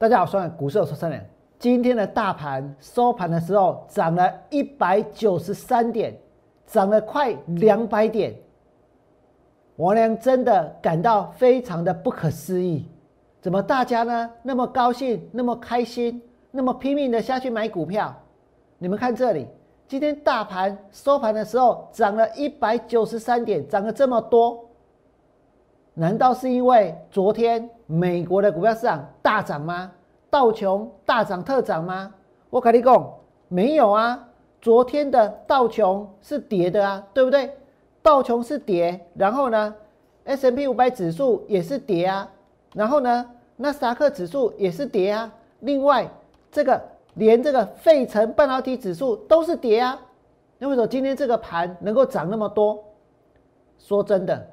大家好，我是股市有说三人。今天的大盘收盘的时候涨了一百九十三点，涨了快两百点。王良真的感到非常的不可思议，怎么大家呢那么高兴、那么开心、那么拼命的下去买股票？你们看这里，今天大盘收盘的时候涨了一百九十三点，涨了这么多，难道是因为昨天美国的股票市场大涨吗？道琼大涨特涨吗？我跟你讲，没有啊。昨天的道琼是跌的啊，对不对？道琼是跌，然后呢，S M P 五百指数也是跌啊，然后呢，纳斯达克指数也是跌啊。另外，这个连这个费城半导体指数都是跌啊。那为什么今天这个盘能够涨那么多？说真的，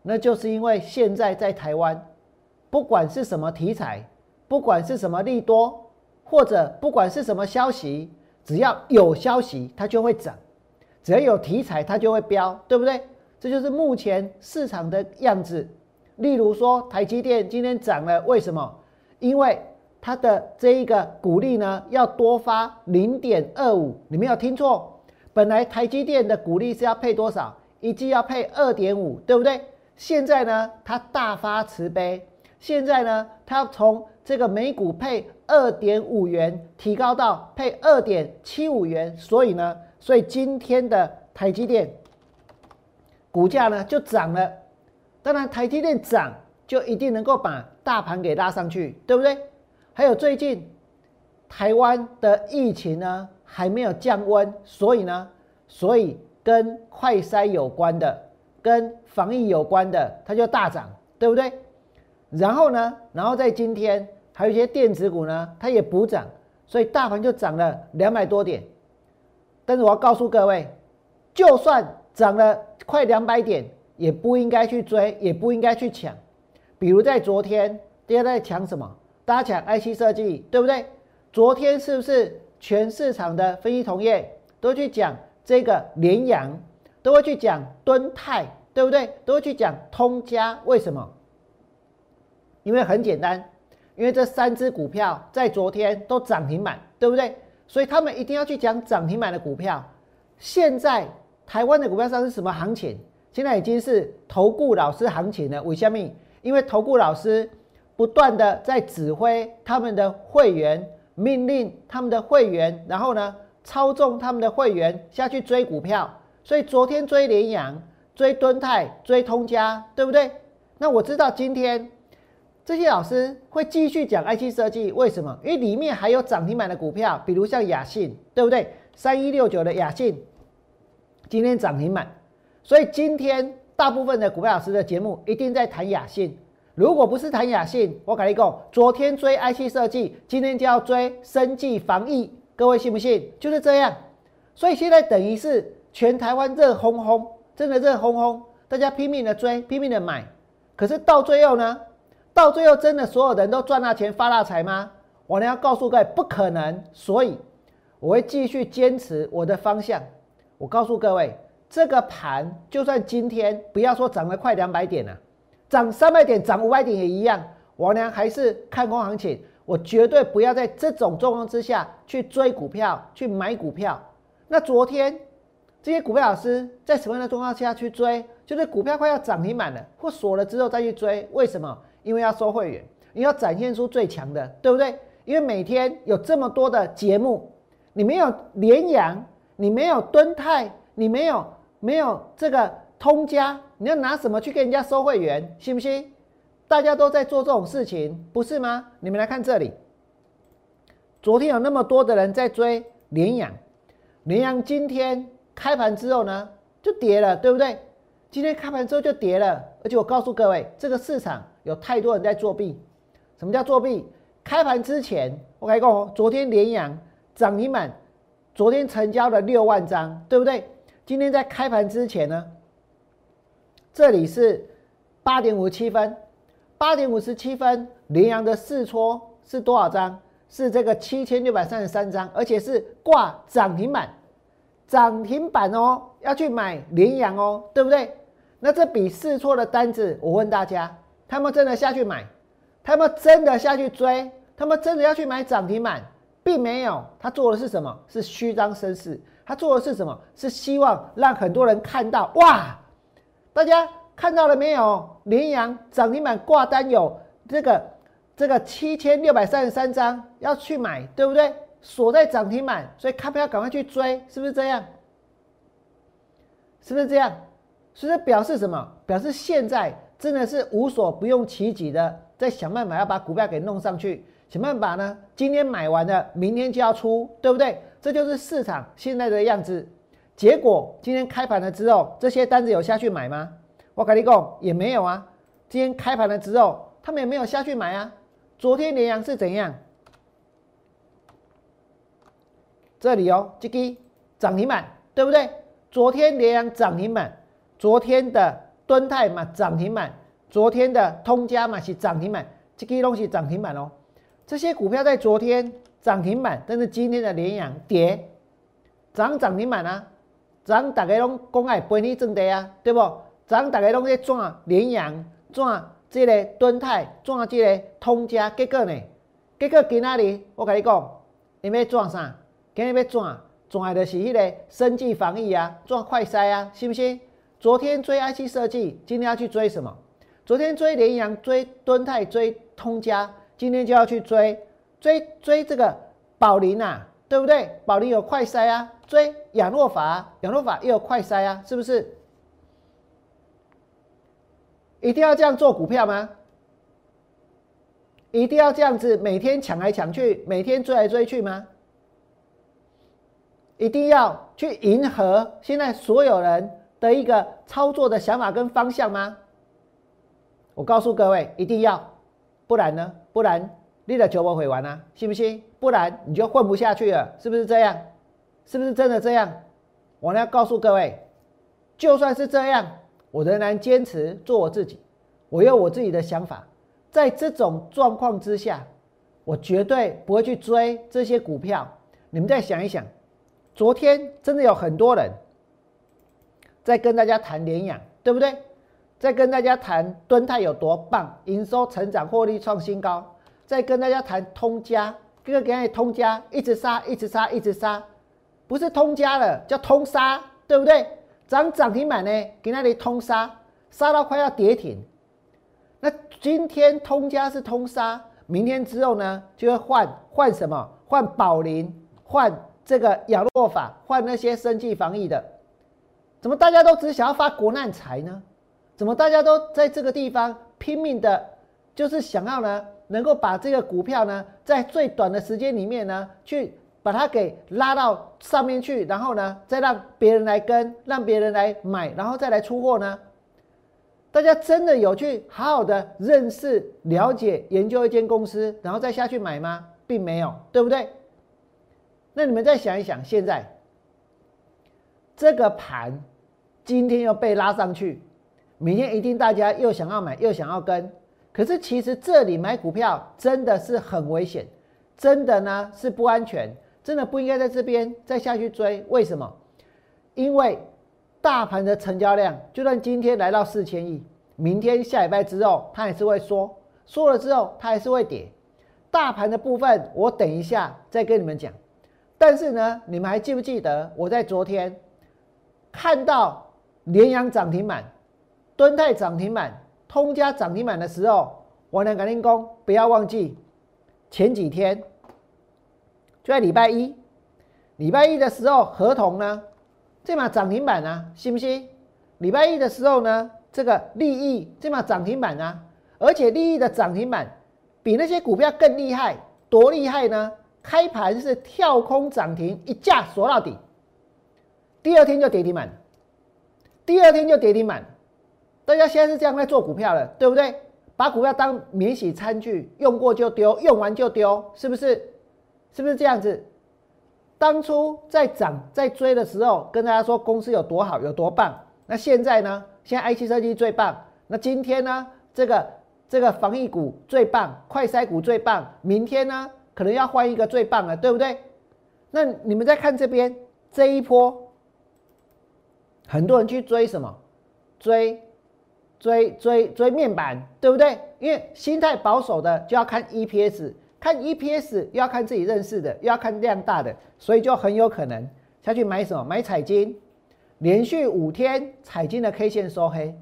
那就是因为现在在台湾，不管是什么题材。不管是什么利多，或者不管是什么消息，只要有消息，它就会涨；只要有题材，它就会飙，对不对？这就是目前市场的样子。例如说，台积电今天涨了，为什么？因为它的这一个股利呢，要多发零点二五。你没有听错，本来台积电的股利是要配多少？一季要配二点五，对不对？现在呢，它大发慈悲，现在呢，它要从这个每股配二点五元，提高到配二点七五元，所以呢，所以今天的台积电股价呢就涨了。当然，台积电涨就一定能够把大盘给拉上去，对不对？还有最近台湾的疫情呢还没有降温，所以呢，所以跟快筛有关的、跟防疫有关的，它就大涨，对不对？然后呢，然后在今天。还有一些电子股呢，它也补涨，所以大盘就涨了两百多点。但是我要告诉各位，就算涨了快两百点，也不应该去追，也不应该去抢。比如在昨天，大家在抢什么？大家抢 IC 设计，对不对？昨天是不是全市场的分析同业都去讲这个联阳，都会去讲敦泰，对不对？都会去讲通家，为什么？因为很简单。因为这三只股票在昨天都涨停板，对不对？所以他们一定要去讲涨停板的股票。现在台湾的股票上是什么行情？现在已经是投顾老师行情了。为什么？因为投顾老师不断的在指挥他们的会员，命令他们的会员，然后呢操纵他们的会员下去追股票。所以昨天追联阳、追敦泰、追通家，对不对？那我知道今天。这些老师会继续讲 IC 设计，为什么？因为里面还有涨停板的股票，比如像雅信，对不对？三一六九的雅信今天涨停板，所以今天大部分的股票老师的节目一定在谈雅信。如果不是谈雅信，我跟你讲，昨天追 IC 设计，今天就要追生计防疫，各位信不信？就是这样。所以现在等于是全台湾热烘烘，真的热烘烘，大家拼命的追，拼命的买，可是到最后呢？到最后，真的所有人都赚大钱发大财吗？我呢要告诉各位，不可能。所以我会继续坚持我的方向。我告诉各位，这个盘就算今天不要说涨了快两百点了，涨三百点、涨五百点也一样，我呢还是看空行情。我绝对不要在这种状况之下去追股票、去买股票。那昨天这些股票老师在什么样的状况下去追？就是股票快要涨停板了或锁了之后再去追，为什么？因为要收会员，你要展现出最强的，对不对？因为每天有这么多的节目，你没有连阳，你没有敦泰，你没有没有这个通家，你要拿什么去跟人家收会员？信不信？大家都在做这种事情，不是吗？你们来看这里，昨天有那么多的人在追连阳，连阳今天开盘之后呢，就跌了，对不对？今天开盘之后就跌了，而且我告诉各位，这个市场有太多人在作弊。什么叫作弊？开盘之前，我跟你讲，昨天连阳涨停板，昨天成交了六万张，对不对？今天在开盘之前呢，这里是八点五十七分，八点五十七分，连阳的试错是多少张？是这个七千六百三十三张，而且是挂涨停板，涨停板哦，要去买连阳哦，对不对？那这笔试错的单子，我问大家，他们真的下去买？他们真的下去追？他们真的要去买涨停板，并没有。他做的是什么？是虚张声势。他做的是什么？是希望让很多人看到，哇！大家看到了没有？联阳涨停板挂单有这个这个七千六百三十三张，要去买，对不对？锁在涨停板，所以看不要赶快去追，是不是这样？是不是这样？所以表示什么？表示现在真的是无所不用其极的，在想办法要把股票给弄上去，想办法呢？今天买完了，明天就要出，对不对？这就是市场现在的样子。结果今天开盘了之后，这些单子有下去买吗？我跟你讲，也没有啊。今天开盘了之后，他们也没有下去买啊。昨天联阳是怎样？这里哦，这个涨停板，对不对？昨天联阳涨停板，昨天的敦泰嘛涨停板，昨天的通家嘛是涨停板，这个东西涨停板哦。这些股票在昨天涨停板，但是今天的联阳跌，涨涨停板啊，涨大家拢讲爱陪你挣的啊，对不？涨大家拢在赚联阳，赚这个敦泰，赚这个通家，结果呢？结果今仔日？我跟你讲，你要赚啥？今日要赚，赚的是迄个生计防疫啊，赚快筛啊，是不是？昨天追 IC 设计，今天要去追什么？昨天追联阳，追敦泰，追通家，今天就要去追追追这个宝林啊，对不对？宝林有快筛啊，追亚诺法，亚诺法又有快筛啊，是不是？一定要这样做股票吗？一定要这样子每天抢来抢去，每天追来追去吗？一定要去迎合现在所有人的一个操作的想法跟方向吗？我告诉各位，一定要，不然呢？不然你的球不会玩啊，信不信？不然你就混不下去了，是不是这样？是不是真的这样？我要告诉各位，就算是这样，我仍然坚持做我自己，我有我自己的想法。在这种状况之下，我绝对不会去追这些股票。你们再想一想。昨天真的有很多人在跟大家谈联养，对不对？在跟大家谈敦泰有多棒，营收成长、获利创新高。在跟大家谈通家，这个给你通家一直杀，一直杀，一直杀，不是通家了，叫通杀，对不对？涨涨停板呢，给那里通杀，杀到快要跌停。那今天通家是通杀，明天之后呢，就会换换什么？换宝林，换。这个养诺法换那些生计防疫的，怎么大家都只想要发国难财呢？怎么大家都在这个地方拼命的，就是想要呢，能够把这个股票呢，在最短的时间里面呢，去把它给拉到上面去，然后呢，再让别人来跟，让别人来买，然后再来出货呢？大家真的有去好好的认识、了解、研究一间公司，然后再下去买吗？并没有，对不对？那你们再想一想，现在这个盘今天又被拉上去，明天一定大家又想要买，又想要跟。可是其实这里买股票真的是很危险，真的呢是不安全，真的不应该在这边再下去追。为什么？因为大盘的成交量，就算今天来到四千亿，明天下礼拜之后它还是会缩，缩了之后它还是会跌。大盘的部分，我等一下再跟你们讲。但是呢，你们还记不记得我在昨天看到联阳涨停板、敦泰涨停板、通家涨停板的时候，我能赶紧讲，不要忘记前几天就在礼拜一，礼拜一的时候合同呢，这码涨停板啊，信不信？礼拜一的时候呢，这个利益这码涨停板啊，而且利益的涨停板比那些股票更厉害，多厉害呢？开盘是跳空涨停，一架锁到底，第二天就跌停板，第二天就跌停板。大家现在是这样在做股票的，对不对？把股票当免洗餐具，用过就丢，用完就丢，是不是？是不是这样子？当初在涨在追的时候，跟大家说公司有多好有多棒。那现在呢？现在 IC 设计最棒。那今天呢？这个这个防疫股最棒，快筛股最棒。明天呢？可能要换一个最棒的，对不对？那你们再看这边这一波，很多人去追什么？追追追追面板，对不对？因为心态保守的就要看 EPS，看 EPS 要看自己认识的，要看量大的，所以就很有可能下去买什么？买彩金，连续五天彩金的 K 线收黑，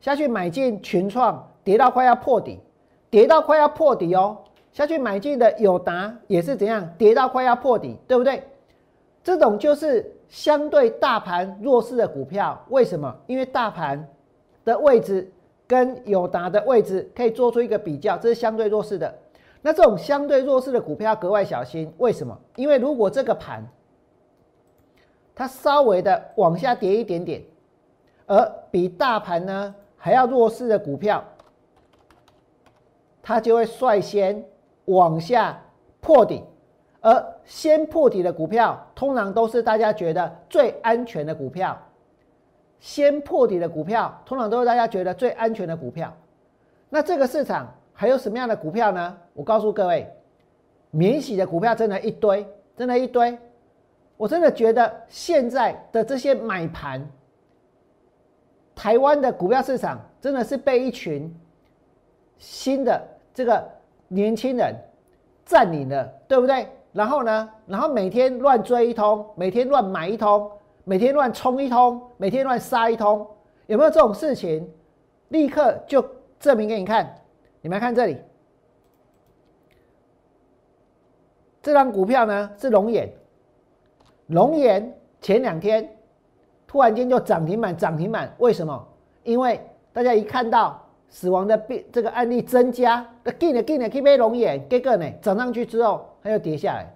下去买进群创，跌到快要破底，跌到快要破底哦，下去买进的友达也是怎样？跌到快要破底，对不对？这种就是相对大盘弱势的股票，为什么？因为大盘的位置跟友达的位置可以做出一个比较，这是相对弱势的。那这种相对弱势的股票格外小心，为什么？因为如果这个盘它稍微的往下跌一点点，而比大盘呢还要弱势的股票，它就会率先往下破底，而先破底的股票，通常都是大家觉得最安全的股票。先破底的股票，通常都是大家觉得最安全的股票。那这个市场。还有什么样的股票呢？我告诉各位，免洗的股票真的一堆，真的一堆。我真的觉得现在的这些买盘，台湾的股票市场真的是被一群新的这个年轻人占领了，对不对？然后呢，然后每天乱追一通，每天乱买一通，每天乱冲一通，每天乱杀一通，有没有这种事情？立刻就证明给你看。你们看这里，这张股票呢是龙眼，龙眼前两天突然间就涨停板，涨停板，为什么？因为大家一看到死亡的病这个案例增加，那进了进了去买龙眼，结果呢涨上去之后，它又跌下来。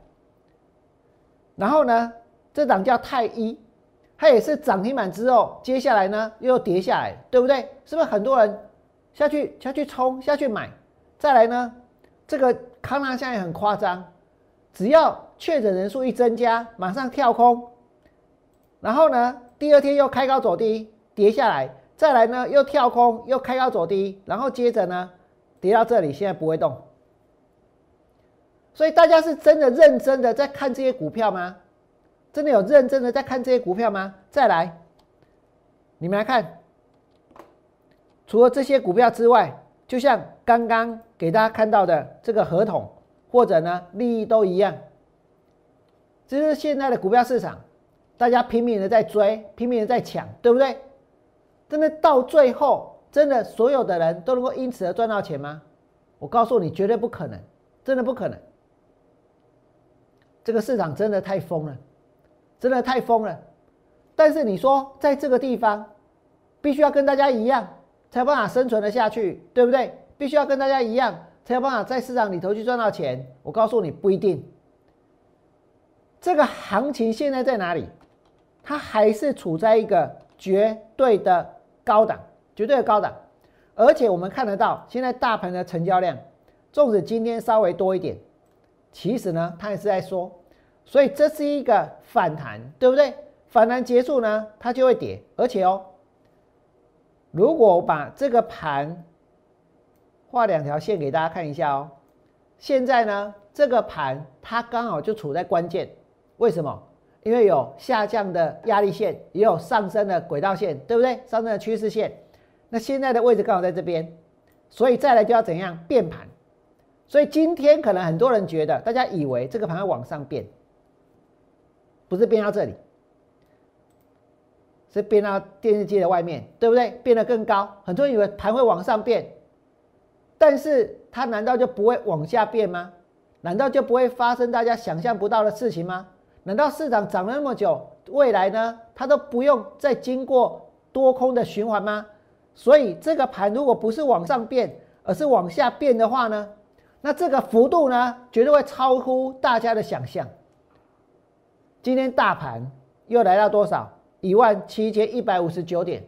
然后呢，这涨叫太一，它也是涨停板之后，接下来呢又跌下来，对不对？是不是很多人？下去下去冲下去买，再来呢？这个康纳现在很夸张，只要确诊人数一增加，马上跳空，然后呢，第二天又开高走低，跌下来，再来呢又跳空又开高走低，然后接着呢跌到这里，现在不会动。所以大家是真的认真的在看这些股票吗？真的有认真的在看这些股票吗？再来，你们来看。除了这些股票之外，就像刚刚给大家看到的这个合同，或者呢利益都一样。这是现在的股票市场，大家拼命的在追，拼命的在抢，对不对？真的到最后，真的所有的人都能够因此而赚到钱吗？我告诉你，绝对不可能，真的不可能。这个市场真的太疯了，真的太疯了。但是你说在这个地方，必须要跟大家一样。才有办法生存的下去，对不对？必须要跟大家一样，才有办法在市场里头去赚到钱。我告诉你，不一定。这个行情现在在哪里？它还是处在一个绝对的高档，绝对的高档。而且我们看得到，现在大盘的成交量，纵使今天稍微多一点，其实呢，它也是在说，所以这是一个反弹，对不对？反弹结束呢，它就会跌，而且哦。如果我把这个盘画两条线给大家看一下哦，现在呢，这个盘它刚好就处在关键，为什么？因为有下降的压力线，也有上升的轨道线，对不对？上升的趋势线，那现在的位置刚好在这边，所以再来就要怎样变盘？所以今天可能很多人觉得，大家以为这个盘要往上变，不是变到这里。是变到电视机的外面，对不对？变得更高，很多人以为盘会往上变，但是它难道就不会往下变吗？难道就不会发生大家想象不到的事情吗？难道市场涨了那么久，未来呢，它都不用再经过多空的循环吗？所以这个盘如果不是往上变，而是往下变的话呢，那这个幅度呢，绝对会超乎大家的想象。今天大盘又来到多少？一万七千一百五十九点，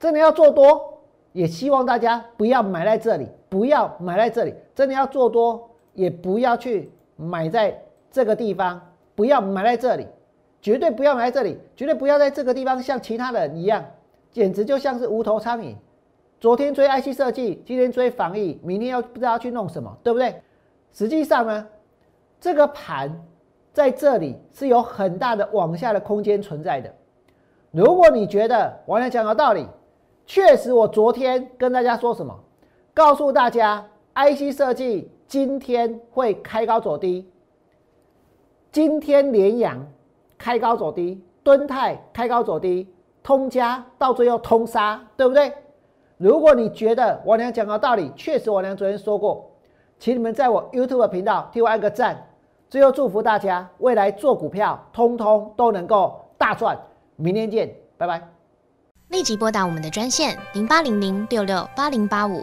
真的要做多，也希望大家不要买在这里，不要买在这里。真的要做多，也不要去买在这个地方，不要买在这里，绝对不要买在这里，绝对不要在这个地方像其他人一样，简直就像是无头苍蝇。昨天追 IC 设计，今天追防疫，明天又不知道去弄什么，对不对？实际上呢，这个盘。在这里。是有很大的往下的空间存在的。如果你觉得我来讲有道理，确实，我昨天跟大家说什么？告诉大家 IC 设计今天会开高走低，今天联阳开高走低，敦泰开高走低，通家到最后通杀，对不对？如果你觉得王良讲的道理，确实王良昨天说过，请你们在我 YouTube 频道替我按个赞。最后祝福大家未来做股票，通通都能够大赚。明天见，拜拜。立即拨打我们的专线零八零零六六八零八五